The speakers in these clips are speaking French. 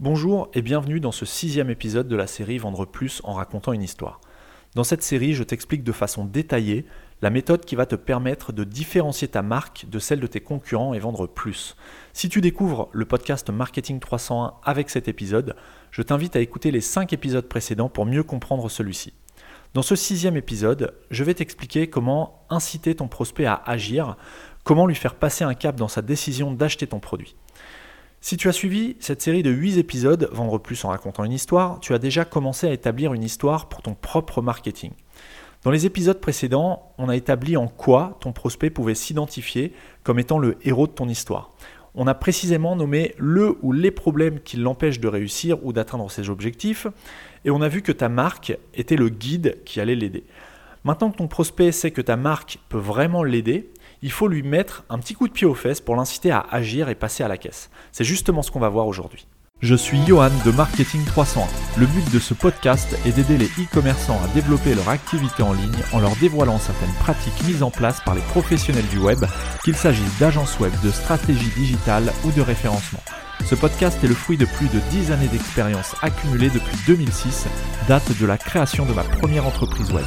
Bonjour et bienvenue dans ce sixième épisode de la série Vendre plus en racontant une histoire. Dans cette série, je t'explique de façon détaillée la méthode qui va te permettre de différencier ta marque de celle de tes concurrents et vendre plus. Si tu découvres le podcast Marketing 301 avec cet épisode, je t'invite à écouter les cinq épisodes précédents pour mieux comprendre celui-ci. Dans ce sixième épisode, je vais t'expliquer comment inciter ton prospect à agir, comment lui faire passer un cap dans sa décision d'acheter ton produit. Si tu as suivi cette série de 8 épisodes, Vendre plus en racontant une histoire, tu as déjà commencé à établir une histoire pour ton propre marketing. Dans les épisodes précédents, on a établi en quoi ton prospect pouvait s'identifier comme étant le héros de ton histoire. On a précisément nommé le ou les problèmes qui l'empêchent de réussir ou d'atteindre ses objectifs, et on a vu que ta marque était le guide qui allait l'aider. Maintenant que ton prospect sait que ta marque peut vraiment l'aider, il faut lui mettre un petit coup de pied aux fesses pour l'inciter à agir et passer à la caisse. C'est justement ce qu'on va voir aujourd'hui. Je suis Johan de Marketing 301. Le but de ce podcast est d'aider les e-commerçants à développer leur activité en ligne en leur dévoilant certaines pratiques mises en place par les professionnels du web, qu'il s'agisse d'agences web, de stratégie digitale ou de référencement. Ce podcast est le fruit de plus de 10 années d'expérience accumulée depuis 2006, date de la création de ma première entreprise web.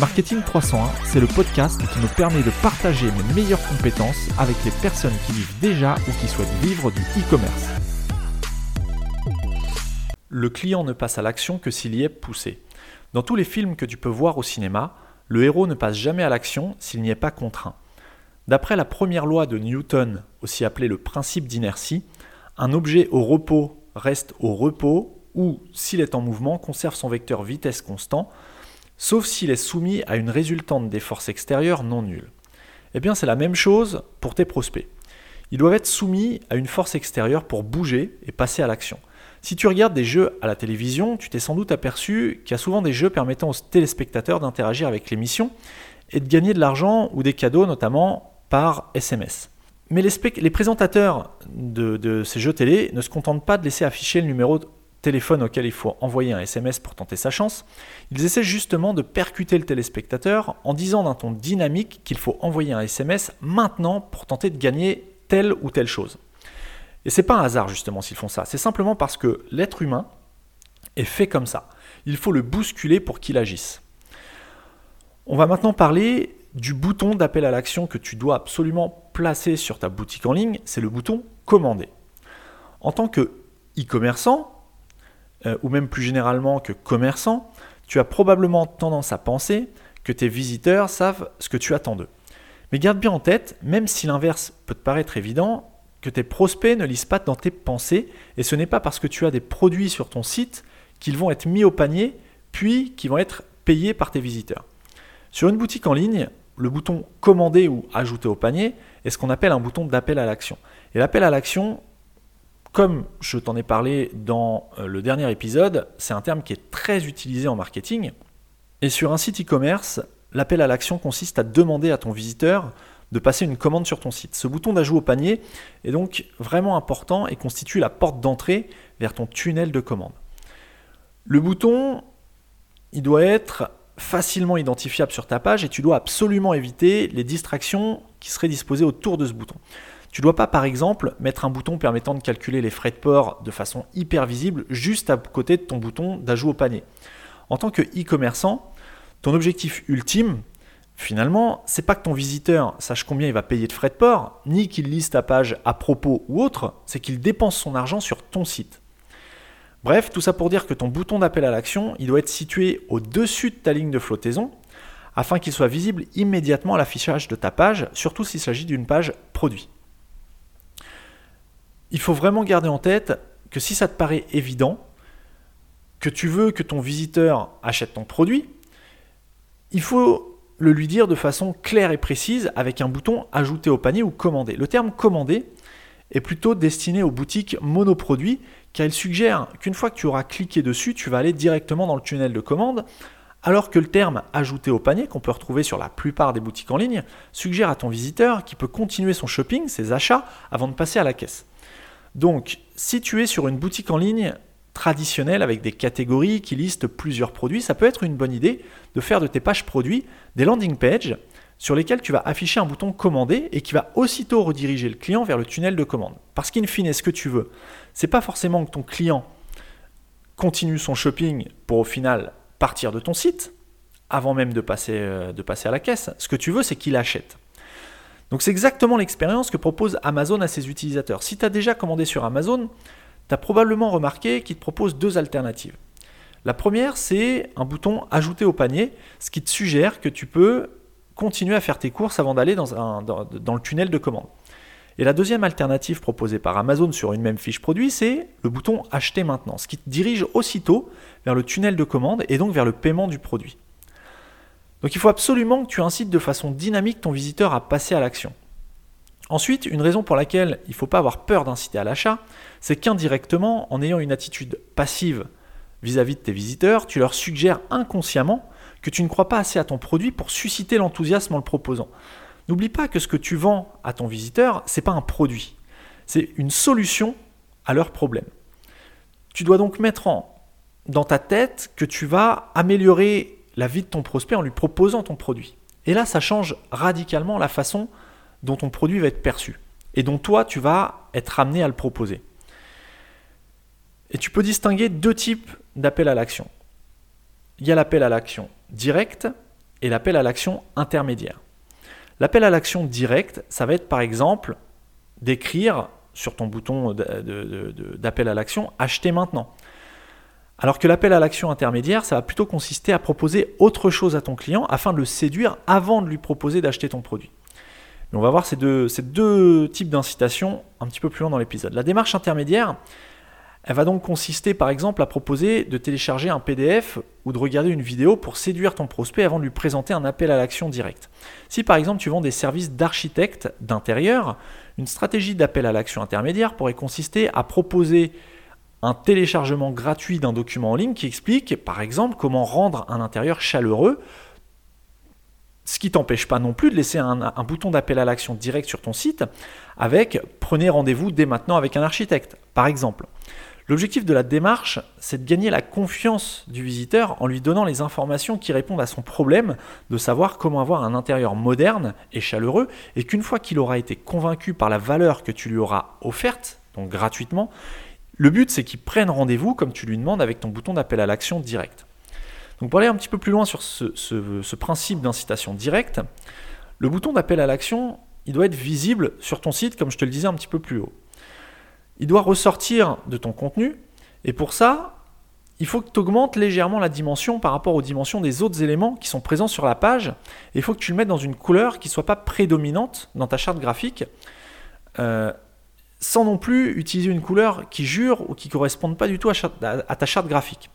Marketing 301, c'est le podcast qui me permet de partager mes meilleures compétences avec les personnes qui vivent déjà ou qui souhaitent vivre du e-commerce. Le client ne passe à l'action que s'il y est poussé. Dans tous les films que tu peux voir au cinéma, le héros ne passe jamais à l'action s'il n'y est pas contraint. D'après la première loi de Newton, aussi appelée le principe d'inertie, un objet au repos reste au repos ou, s'il est en mouvement, conserve son vecteur vitesse constant, sauf s'il est soumis à une résultante des forces extérieures non nulles. Eh bien, c'est la même chose pour tes prospects. Ils doivent être soumis à une force extérieure pour bouger et passer à l'action. Si tu regardes des jeux à la télévision, tu t'es sans doute aperçu qu'il y a souvent des jeux permettant aux téléspectateurs d'interagir avec l'émission et de gagner de l'argent ou des cadeaux, notamment par SMS. Mais les, présentateurs de, de, ces jeux télé ne se contentent pas de laisser afficher le numéro téléphone auquel il faut envoyer un SMS pour tenter sa chance, ils essaient justement de percuter le téléspectateur en disant d'un ton dynamique qu'il faut envoyer un SMS maintenant pour tenter de gagner telle ou telle chose. Et c'est pas un hasard justement s'ils font ça, c'est simplement parce que l'être humain est fait comme ça. Il faut le bousculer pour qu'il agisse. On va maintenant parler du bouton d'appel à l'action que tu dois absolument placer sur ta boutique en ligne, c'est le bouton commander. En tant que e-commerçant, euh, ou même plus généralement que commerçant, tu as probablement tendance à penser que tes visiteurs savent ce que tu attends d'eux. Mais garde bien en tête, même si l'inverse peut te paraître évident, que tes prospects ne lisent pas dans tes pensées, et ce n'est pas parce que tu as des produits sur ton site qu'ils vont être mis au panier, puis qu'ils vont être payés par tes visiteurs. Sur une boutique en ligne, le bouton commander ou ajouter au panier est ce qu'on appelle un bouton d'appel à l'action. Et l'appel à l'action, comme je t'en ai parlé dans euh, le dernier épisode, c'est un terme qui est très utilisé en marketing. Et sur un site e-commerce, l'appel à l'action consiste à demander à ton visiteur de passer une commande sur ton site. Ce bouton d'ajout au panier est donc vraiment important et constitue la porte d'entrée vers ton tunnel de commande. Le bouton, il doit être facilement identifiable sur ta page et tu dois absolument éviter les distractions qui seraient disposées autour de ce bouton. Tu ne dois pas, par exemple, mettre un bouton permettant de calculer les frais de port de façon hyper visible juste à côté de ton bouton d'ajout au panier. En tant que e-commerçant, ton objectif ultime, finalement, c'est pas que ton visiteur sache combien il va payer de frais de port, ni qu'il lise ta page à propos ou autre, c'est qu'il dépense son argent sur ton site. Bref, tout ça pour dire que ton bouton d'appel à l'action, il doit être situé au-dessus de ta ligne de flottaison afin qu'il soit visible immédiatement à l'affichage de ta page, surtout s'il s'agit d'une page produit il faut vraiment garder en tête que si ça te paraît évident, que tu veux que ton visiteur achète ton produit, il faut le lui dire de façon claire et précise avec un bouton ajouter au panier ou commander. Le terme commander est plutôt destiné aux boutiques monoproduits car il suggère qu'une fois que tu auras cliqué dessus, tu vas aller directement dans le tunnel de commande, alors que le terme ajouter au panier, qu'on peut retrouver sur la plupart des boutiques en ligne, suggère à ton visiteur qu'il peut continuer son shopping, ses achats, avant de passer à la caisse. Donc, si tu es sur une boutique en ligne traditionnelle avec des catégories qui listent plusieurs produits, ça peut être une bonne idée de faire de tes pages produits des landing pages sur lesquels tu vas afficher un bouton commander et qui va aussitôt rediriger le client vers le tunnel de commande. Parce qu'in fine, ce que tu veux, c'est pas forcément que ton client continue son shopping pour au final partir de ton site avant même de passer, euh, de passer à la caisse. Ce que tu veux, c'est qu'il achète. Donc c'est exactement l'expérience que propose Amazon à ses utilisateurs. Si tu as déjà commandé sur Amazon, tu as probablement remarqué qu'il te propose deux alternatives. La première, c'est un bouton ajouter au panier, ce qui te suggère que tu peux continuer à faire tes courses avant d'aller dans, dans, le tunnel de commande. Et la deuxième alternative proposée par Amazon sur une même fiche produit, c'est le bouton acheter maintenant, ce qui te dirige aussitôt vers le tunnel de commande et donc vers le paiement du produit. Donc il faut absolument que tu incites de façon dynamique ton visiteur à passer à l'action. Ensuite, une raison pour laquelle il ne faut pas avoir peur d'inciter à l'achat, c'est qu'indirectement, en ayant une attitude passive vis-à-vis -vis de tes visiteurs, tu leur suggères inconsciemment que tu ne crois pas assez à ton produit pour susciter l'enthousiasme en le proposant. N'oublie pas que ce que tu vends à ton visiteur, c'est pas un produit, c'est une solution à leur problème. Tu dois donc mettre en, dans ta tête que tu vas améliorer la vie de ton prospect en lui proposant ton produit. Et là, ça change radicalement la façon dont ton produit va être perçu et dont toi, tu vas être amené à le proposer. Et tu peux distinguer deux types d'appels à l'action. Il y a l'appel à l'action direct et l'appel à l'action intermédiaire. L'appel à l'action direct, ça va être par exemple d'écrire sur ton bouton d'appel à l'action acheter maintenant. Alors que l'appel à l'action intermédiaire, ça va plutôt consister à proposer autre chose à ton client afin de le séduire avant de lui proposer d'acheter ton produit. Mais on va voir ces deux, types d'incitation un petit peu plus loin dans l'épisode. La démarche intermédiaire, elle va donc consister par exemple à proposer de télécharger un PDF ou de regarder une vidéo pour séduire ton prospect avant de lui présenter un appel à l'action direct. Si par exemple tu vends des services d'architecte d'intérieur, une stratégie d'appel à l'action intermédiaire pourrait consister à proposer un téléchargement gratuit d'un document en ligne qui explique par exemple comment rendre un intérieur chaleureux ce qui t'empêche pas non plus de laisser un, un bouton d'appel à l'action direct sur ton site avec prenez rendez-vous dès maintenant avec un architecte, par exemple. L'objectif de la démarche, c'est de gagner la confiance du visiteur en lui donnant les informations qui répondent à son problème de savoir comment avoir un intérieur moderne et chaleureux, et qu'une fois qu'il aura été convaincu par la valeur que tu lui auras offerte, donc gratuitement, le but c'est qu'il prenne rendez-vous comme tu lui demandes avec ton bouton d'appel à l'action direct. Donc pour aller un petit peu plus loin sur ce, principe d'incitation directe, le bouton d'appel à l'action, il doit être visible sur ton site comme je te le disais un petit peu plus haut il doit ressortir de ton contenu. Et pour ça, il faut que tu augmentes légèrement la dimension par rapport aux dimensions des autres éléments qui sont présents sur la page. Et il faut que tu le mettes dans une couleur qui ne soit pas prédominante dans ta charte graphique, euh, sans non plus utiliser une couleur qui jure ou qui ne corresponde pas du tout à, ta charte graphique.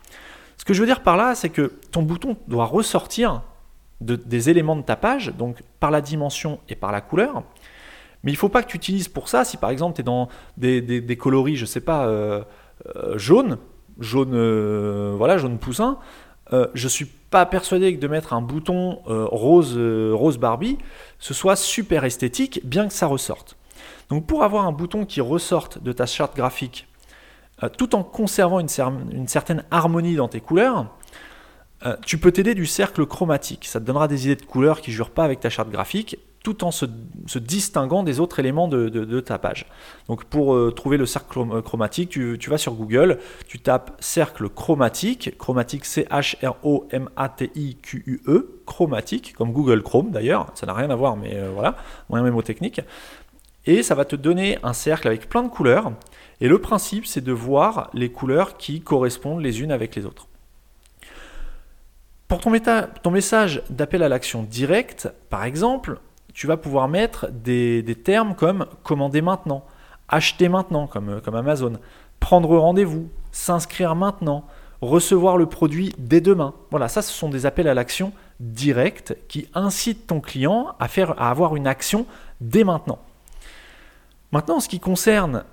Ce que je veux dire par là, c'est que ton bouton doit ressortir des éléments de ta page, donc par la dimension et par la couleur. Mais il ne faut pas que tu utilises pour ça, si par exemple tu es dans des, coloris, je ne sais pas, euh, euh, jaune, jaune, euh, voilà, jaune poussin, je ne suis pas persuadé que de mettre un bouton rose, rose Barbie, ce soit super esthétique, bien que ça ressorte. Donc pour avoir un bouton qui ressorte de ta charte graphique, tout en conservant une, une, certaine harmonie dans tes couleurs, tu peux t'aider du cercle chromatique. Ça te donnera des idées de couleurs qui ne jurent pas avec ta charte graphique tout en se, distinguant des autres éléments de, ta page. Donc pour euh, trouver le cercle chromatique, tu, vas sur Google, tu tapes cercle chromatique, chromatique C-H-R-O-M-A-T-I-Q-U-E, chromatique, comme Google Chrome d'ailleurs, ça n'a rien à voir, mais euh, voilà, moyen mémotechnique. Et ça va te donner un cercle avec plein de couleurs. Et le principe, c'est de voir les couleurs qui correspondent les unes avec les autres. Pour ton, ton message d'appel à l'action directe, par exemple, tu vas pouvoir mettre des, termes comme commander maintenant, acheter maintenant, comme, comme Amazon, prendre rendez-vous, s'inscrire maintenant, recevoir le produit dès demain. Voilà, ça, ce sont des appels à l'action directs qui incitent ton client à, à avoir une action dès maintenant. Maintenant, en ce qui concerne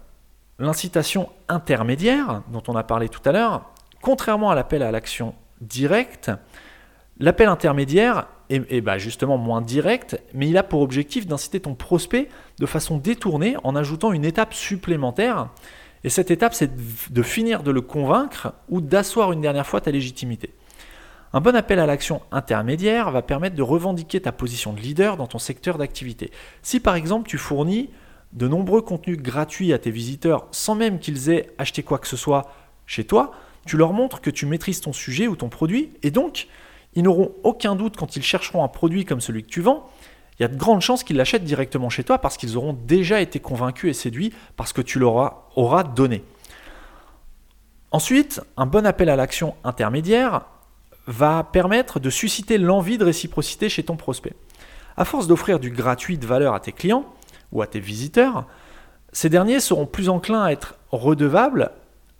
L'incitation intermédiaire, dont on a parlé tout à l'heure, contrairement à l'appel à l'action directe, l'appel intermédiaire est, bah, justement moins direct, mais il a pour objectif d'inciter ton prospect de façon détournée en ajoutant une étape supplémentaire. Et cette étape, c'est de finir de le convaincre ou d'asseoir une dernière fois ta légitimité. Un bon appel à l'action intermédiaire va permettre de revendiquer ta position de leader dans ton secteur d'activité. Si par exemple tu fournis de nombreux contenus gratuits à tes visiteurs sans même qu'ils aient acheté quoi que ce soit chez toi, tu leur montres que tu maîtrises ton sujet ou ton produit et donc ils n'auront aucun doute quand ils chercheront un produit comme celui que tu vends. Il y a de grandes chances qu'ils l'achètent directement chez toi parce qu'ils auront déjà été convaincus et séduits parce que tu leur auras donné. Ensuite, un bon appel à l'action intermédiaire va permettre de susciter l'envie de réciprocité chez ton prospect. À force d'offrir du gratuit de valeur à tes clients ou à tes visiteurs, ces derniers seront plus enclins à être redevables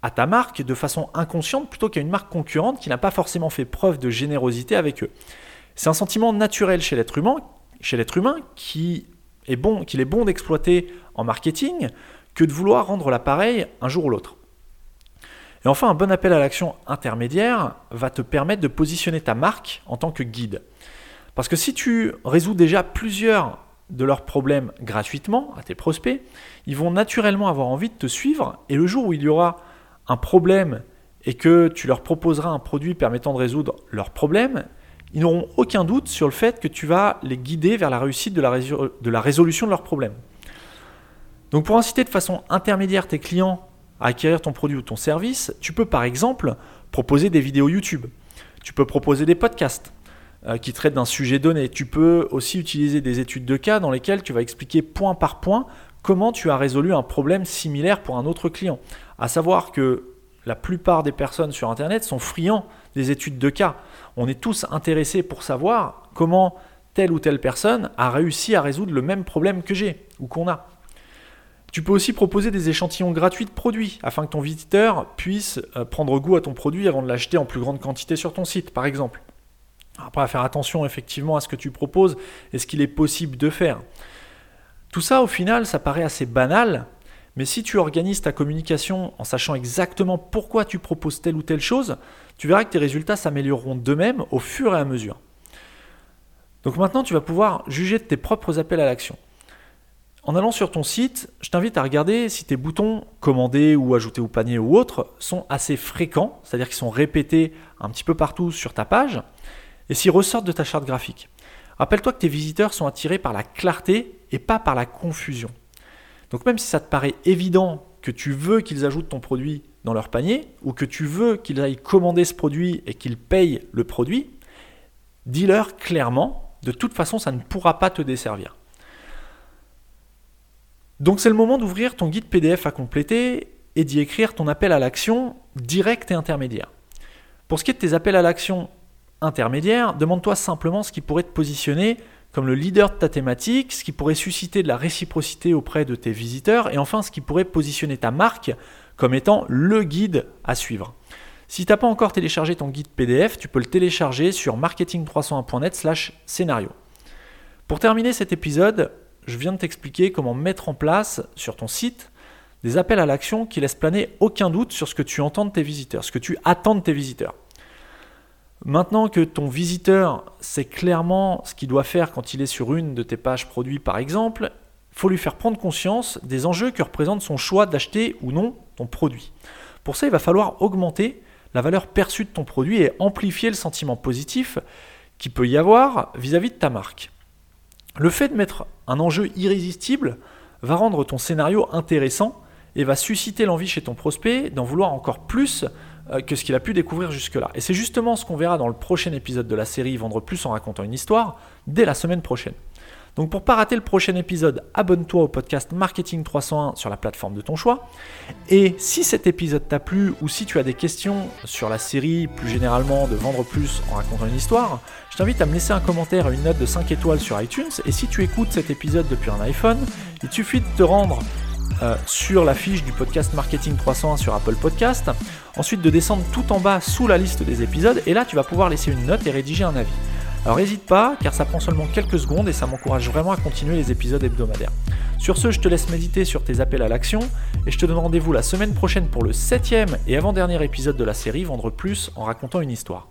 à ta marque de façon inconsciente plutôt qu'à une marque concurrente qui n'a pas forcément fait preuve de générosité avec eux. C'est un sentiment naturel chez l'être humain, chez l'être humain qui est bon, qu'il est bon d'exploiter en marketing que de vouloir rendre l'appareil un jour ou l'autre. Et enfin, un bon appel à l'action intermédiaire va te permettre de positionner ta marque en tant que guide. Parce que si tu résous déjà plusieurs de leurs problèmes gratuitement à tes prospects, ils vont naturellement avoir envie de te suivre et le jour où il y aura un problème et que tu leur proposeras un produit permettant de résoudre leurs problèmes, ils n'auront aucun doute sur le fait que tu vas les guider vers la réussite de la, résolution de leurs problèmes. Donc pour inciter de façon intermédiaire tes clients à acquérir ton produit ou ton service, tu peux par exemple proposer des vidéos YouTube. Tu peux proposer des podcasts euh, qui traitent d'un sujet donné. Tu peux aussi utiliser des études de cas dans lesquelles tu vas expliquer point par point comment tu as résolu un problème similaire pour un autre client. À savoir que la plupart des personnes sur Internet sont friands des études de cas. On est tous intéressés pour savoir comment telle ou telle personne a réussi à résoudre le même problème que j'ai ou qu'on a. Tu peux aussi proposer des échantillons gratuits de produits afin que ton visiteur puisse euh, prendre goût à ton produit avant de l'acheter en plus grande quantité sur ton site, par exemple. Après, faire attention effectivement à ce que tu proposes et ce qu'il est possible de faire. Tout ça, au final, ça paraît assez banal, mais si tu organises ta communication en sachant exactement pourquoi tu proposes telle ou telle chose, tu verras que tes résultats s'amélioreront d'eux-mêmes au fur et à mesure. Donc maintenant, tu vas pouvoir juger de tes propres appels à l'action. En allant sur ton site, je t'invite à regarder si tes boutons commander ou ajouter au panier ou autres sont assez fréquents, c'est-à-dire qu'ils sont répétés un petit peu partout sur ta page, et s'ils ressortent de ta charte graphique. Rappelle-toi que tes visiteurs sont attirés par la clarté et pas par la confusion. Donc même si ça te paraît évident que tu veux qu'ils ajoutent ton produit dans leur panier, ou que tu veux qu'ils aillent commander ce produit et qu'ils payent le produit, dis-leur clairement, de toute façon ça ne pourra pas te desservir. Donc c'est le moment d'ouvrir ton guide PDF à compléter et d'y écrire ton appel à l'action direct et intermédiaire. Pour ce qui est de tes appels à l'action intermédiaires, demande-toi simplement ce qui pourrait te positionner comme le leader de ta thématique, ce qui pourrait susciter de la réciprocité auprès de tes visiteurs, et enfin ce qui pourrait positionner ta marque comme étant le guide à suivre. Si tu n'as pas encore téléchargé ton guide PDF, tu peux le télécharger sur marketing301.net slash scénario. Pour terminer cet épisode, je viens de t'expliquer comment mettre en place sur ton site des appels à l'action qui laissent planer aucun doute sur ce que tu entends de tes visiteurs, ce que tu attends de tes visiteurs. Maintenant que ton visiteur sait clairement ce qu'il doit faire quand il est sur une de tes pages produits par exemple, il faut lui faire prendre conscience des enjeux que représente son choix d'acheter ou non ton produit. Pour ça, il va falloir augmenter la valeur perçue de ton produit et amplifier le sentiment positif qu'il peut y avoir vis-à-vis -vis de ta marque. Le fait de mettre un enjeu irrésistible va rendre ton scénario intéressant et va susciter l'envie chez ton prospect d'en vouloir encore plus que ce qu'il a pu découvrir jusque-là. Et c'est justement ce qu'on verra dans le prochain épisode de la série Vendre plus en racontant une histoire dès la semaine prochaine. Donc pour pas rater le prochain épisode, abonne-toi au podcast Marketing 301 sur la plateforme de ton choix. Et si cet épisode t'a plu ou si tu as des questions sur la série, plus généralement de vendre plus en racontant une histoire, je t'invite à me laisser un commentaire et une note de 5 étoiles sur iTunes. Et si tu écoutes cet épisode depuis un iPhone, il suffit de te rendre euh, sur la fiche du podcast Marketing 301 sur Apple Podcast. Ensuite de descendre tout en bas sous la liste des épisodes et là tu vas pouvoir laisser une note et rédiger un avis. Alors n'hésite pas, car ça prend seulement quelques secondes et ça m'encourage vraiment à continuer les épisodes hebdomadaires. Sur ce, je te laisse méditer sur tes appels à l'action et je te donne rendez-vous la semaine prochaine pour le septième et avant-dernier épisode de la série Vendre plus en racontant une histoire.